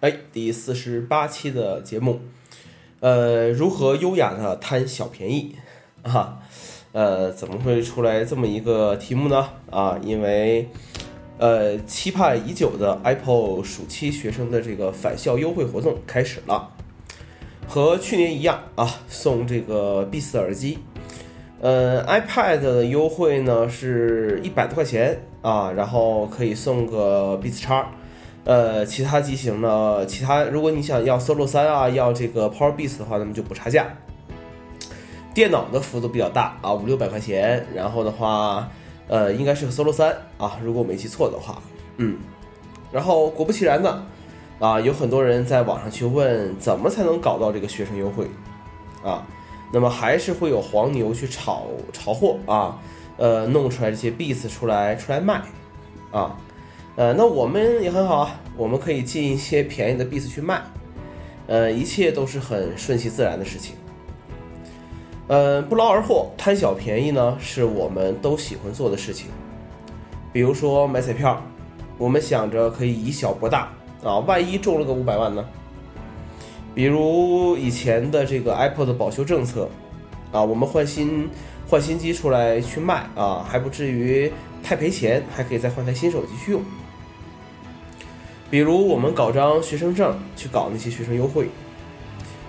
哎，第四十八期的节目，呃，如何优雅的贪小便宜啊？呃，怎么会出来这么一个题目呢？啊，因为呃，期盼已久的 Apple 暑期学生的这个返校优惠活动开始了，和去年一样啊，送这个 B 四耳机。呃，iPad 的优惠呢是一百多块钱啊，然后可以送个 Beats 叉。呃，其他机型呢？其他如果你想要 Solo 三啊，要这个 Power Beats 的话，那么就补差价。电脑的幅度比较大啊，五六百块钱。然后的话，呃，应该是个 Solo 三啊，如果我没记错的话，嗯。然后果不其然的啊，有很多人在网上去问，怎么才能搞到这个学生优惠啊？那么还是会有黄牛去炒炒货啊，呃，弄出来这些 Beats 出来出来卖啊。呃，那我们也很好啊，我们可以进一些便宜的币子去卖，呃，一切都是很顺其自然的事情。呃，不劳而获、贪小便宜呢，是我们都喜欢做的事情。比如说买彩票，我们想着可以以小博大啊，万一中了个五百万呢？比如以前的这个 Apple 的保修政策啊，我们换新换新机出来去卖啊，还不至于太赔钱，还可以再换台新手机去用。比如我们搞张学生证去搞那些学生优惠，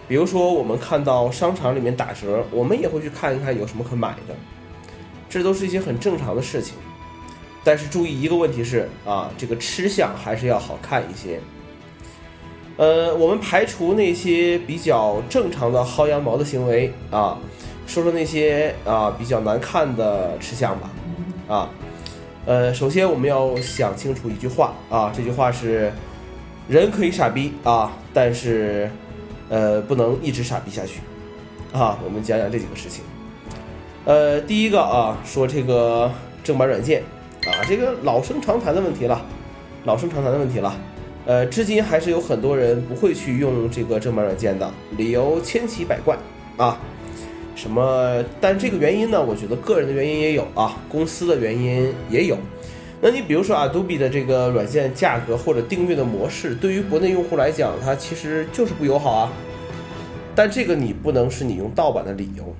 比如说我们看到商场里面打折，我们也会去看一看有什么可买的，这都是一些很正常的事情。但是注意一个问题是啊，这个吃相还是要好看一些。呃，我们排除那些比较正常的薅羊毛的行为啊，说说那些啊比较难看的吃相吧，啊。呃，首先我们要想清楚一句话啊，这句话是：人可以傻逼啊，但是，呃，不能一直傻逼下去啊。我们讲讲这几个事情。呃，第一个啊，说这个正版软件啊，这个老生常谈的问题了，老生常谈的问题了。呃，至今还是有很多人不会去用这个正版软件的，理由千奇百怪啊。什么？但这个原因呢？我觉得个人的原因也有啊，公司的原因也有。那你比如说 Adobe 的这个软件价格或者订阅的模式，对于国内用户来讲，它其实就是不友好啊。但这个你不能是你用盗版的理由。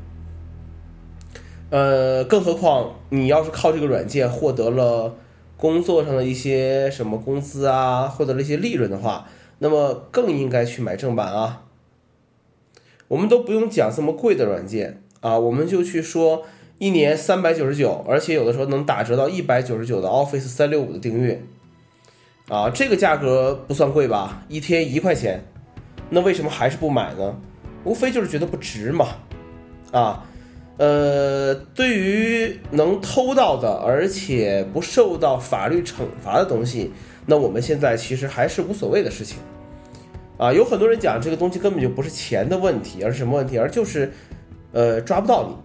呃，更何况你要是靠这个软件获得了工作上的一些什么工资啊，获得了一些利润的话，那么更应该去买正版啊。我们都不用讲这么贵的软件啊，我们就去说一年三百九十九，而且有的时候能打折到一百九十九的 Office 三六五的订阅，啊，这个价格不算贵吧？一天一块钱，那为什么还是不买呢？无非就是觉得不值嘛，啊，呃，对于能偷到的而且不受到法律惩罚的东西，那我们现在其实还是无所谓的事情。啊，有很多人讲这个东西根本就不是钱的问题，而是什么问题？而就是，呃，抓不到你，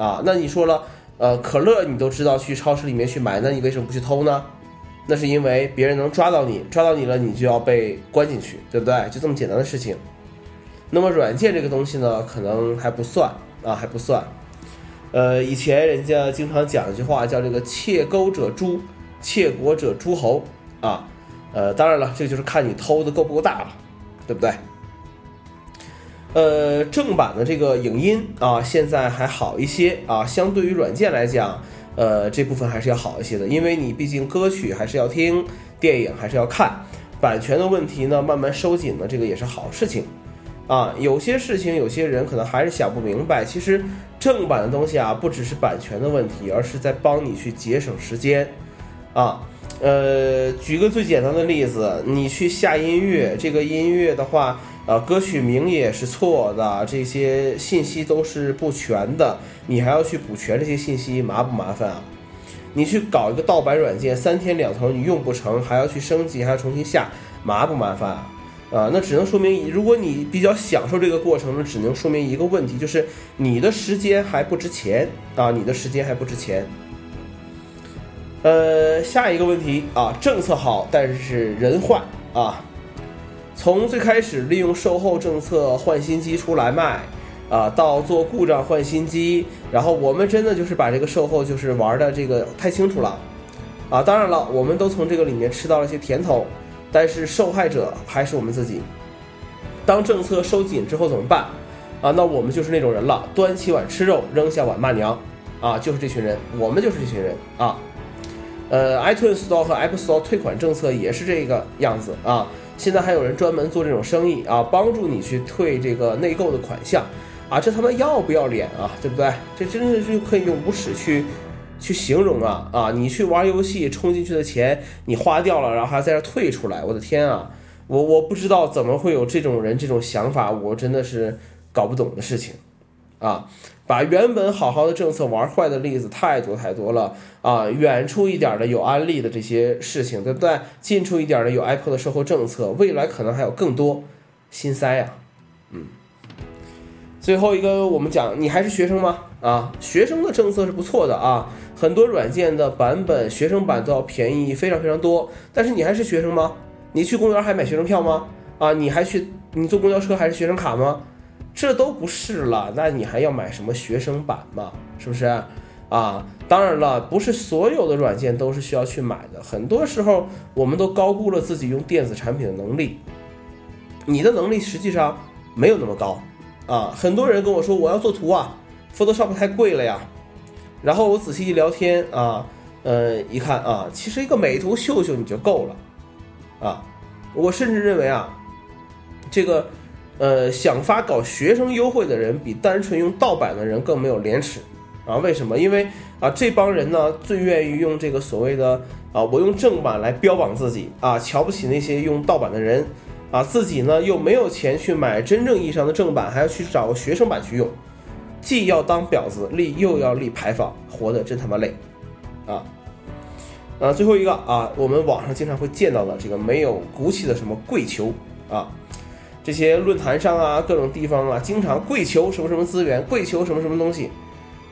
啊，那你说了，呃，可乐你都知道去超市里面去买，那你为什么不去偷呢？那是因为别人能抓到你，抓到你了，你就要被关进去，对不对？就这么简单的事情。那么软件这个东西呢，可能还不算啊，还不算。呃，以前人家经常讲一句话，叫这个“窃钩者诛，窃国者诸侯”啊，呃，当然了，这就是看你偷的够不够大了。对不对？呃，正版的这个影音啊，现在还好一些啊，相对于软件来讲，呃，这部分还是要好一些的，因为你毕竟歌曲还是要听，电影还是要看，版权的问题呢，慢慢收紧了，这个也是好事情啊。有些事情，有些人可能还是想不明白，其实正版的东西啊，不只是版权的问题，而是在帮你去节省时间啊。呃，举个最简单的例子，你去下音乐，这个音乐的话，呃，歌曲名也是错的，这些信息都是不全的，你还要去补全这些信息，麻不麻烦啊？你去搞一个盗版软件，三天两头你用不成，还要去升级，还要重新下，麻不麻烦啊？啊，那只能说明，如果你比较享受这个过程，那只能说明一个问题，就是你的时间还不值钱啊，你的时间还不值钱。呃，下一个问题啊，政策好，但是人坏啊。从最开始利用售后政策换新机出来卖，啊，到做故障换新机，然后我们真的就是把这个售后就是玩的这个太清楚了，啊，当然了，我们都从这个里面吃到了一些甜头，但是受害者还是我们自己。当政策收紧之后怎么办？啊，那我们就是那种人了，端起碗吃肉，扔下碗骂娘，啊，就是这群人，我们就是这群人啊。呃，iTunes Store 和 App Store 退款政策也是这个样子啊。现在还有人专门做这种生意啊，帮助你去退这个内购的款项啊，这他妈要不要脸啊？对不对？这真的是可以用无耻去去形容啊啊！你去玩游戏充进去的钱你花掉了，然后还在这退出来，我的天啊！我我不知道怎么会有这种人这种想法，我真的是搞不懂的事情啊！把原本好好的政策玩坏的例子太多太多了啊！远处一点的有安利的这些事情，对不对？近处一点的有 Apple 的售后政策，未来可能还有更多，心塞呀！嗯，最后一个我们讲，你还是学生吗？啊，学生的政策是不错的啊，很多软件的版本学生版都要便宜非常非常多，但是你还是学生吗？你去公园还买学生票吗？啊，你还去你坐公交车还是学生卡吗？这都不是了，那你还要买什么学生版吗？是不是？啊，当然了，不是所有的软件都是需要去买的。很多时候，我们都高估了自己用电子产品的能力。你的能力实际上没有那么高啊。很多人跟我说我要做图啊，Photoshop 太贵了呀。然后我仔细一聊天啊，呃，一看啊，其实一个美图秀秀你就够了啊。我甚至认为啊，这个。呃，想发搞学生优惠的人比单纯用盗版的人更没有廉耻啊？为什么？因为啊，这帮人呢最愿意用这个所谓的啊，我用正版来标榜自己啊，瞧不起那些用盗版的人啊，自己呢又没有钱去买真正意义上的正版，还要去找个学生版去用，既要当婊子立，又要立牌坊，活得真他妈累啊！啊，最后一个啊，我们网上经常会见到的这个没有骨气的什么跪求啊。这些论坛上啊，各种地方啊，经常跪求什么什么资源，跪求什么什么东西，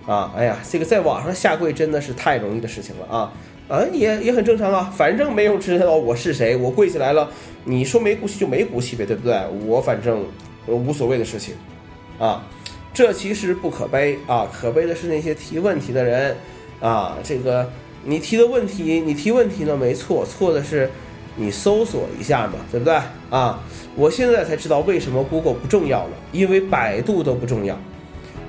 啊，哎呀，这个在网上下跪真的是太容易的事情了啊，啊，也也很正常啊，反正没有知道我是谁，我跪起来了，你说没骨气就没骨气呗，对不对？我反正无所谓的事情，啊，这其实不可悲啊，可悲的是那些提问题的人啊，这个你提的问题，你提问题呢没错，错的是你搜索一下嘛，对不对？啊。我现在才知道为什么 Google 不重要了，因为百度都不重要。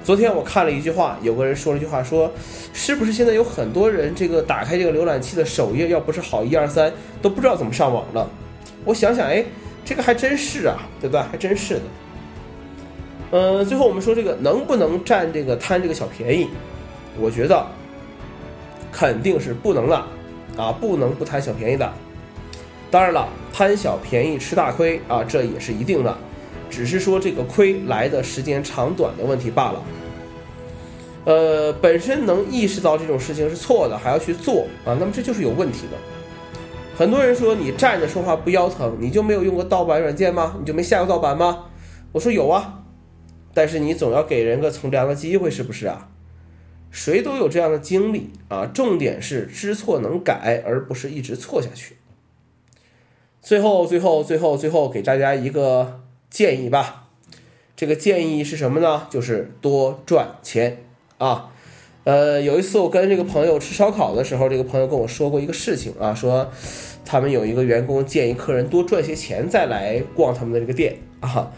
昨天我看了一句话，有个人说了一句话，说是不是现在有很多人这个打开这个浏览器的首页，要不是好一二三，都不知道怎么上网了。我想想，哎，这个还真是啊，对吧？还真是的。嗯，最后我们说这个能不能占这个贪这个小便宜？我觉得肯定是不能的，啊，不能不贪小便宜的。当然了，贪小便宜吃大亏啊，这也是一定的，只是说这个亏来的时间长短的问题罢了。呃，本身能意识到这种事情是错的，还要去做啊，那么这就是有问题的。很多人说你站着说话不腰疼，你就没有用过盗版软件吗？你就没下过盗版吗？我说有啊，但是你总要给人个从良的机会，是不是啊？谁都有这样的经历啊，重点是知错能改，而不是一直错下去。最后，最后，最后，最后，给大家一个建议吧。这个建议是什么呢？就是多赚钱啊。呃，有一次我跟这个朋友吃烧烤的时候，这个朋友跟我说过一个事情啊，说他们有一个员工建议客人多赚些钱再来逛他们的这个店啊。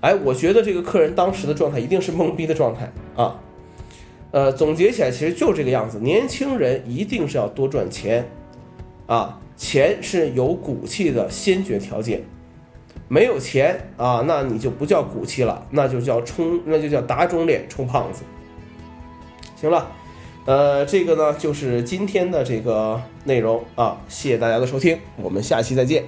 哎，我觉得这个客人当时的状态一定是懵逼的状态啊。呃，总结起来其实就这个样子，年轻人一定是要多赚钱啊。钱是有骨气的先决条件，没有钱啊，那你就不叫骨气了，那就叫充，那就叫打肿脸充胖子。行了，呃，这个呢就是今天的这个内容啊，谢谢大家的收听，我们下期再见。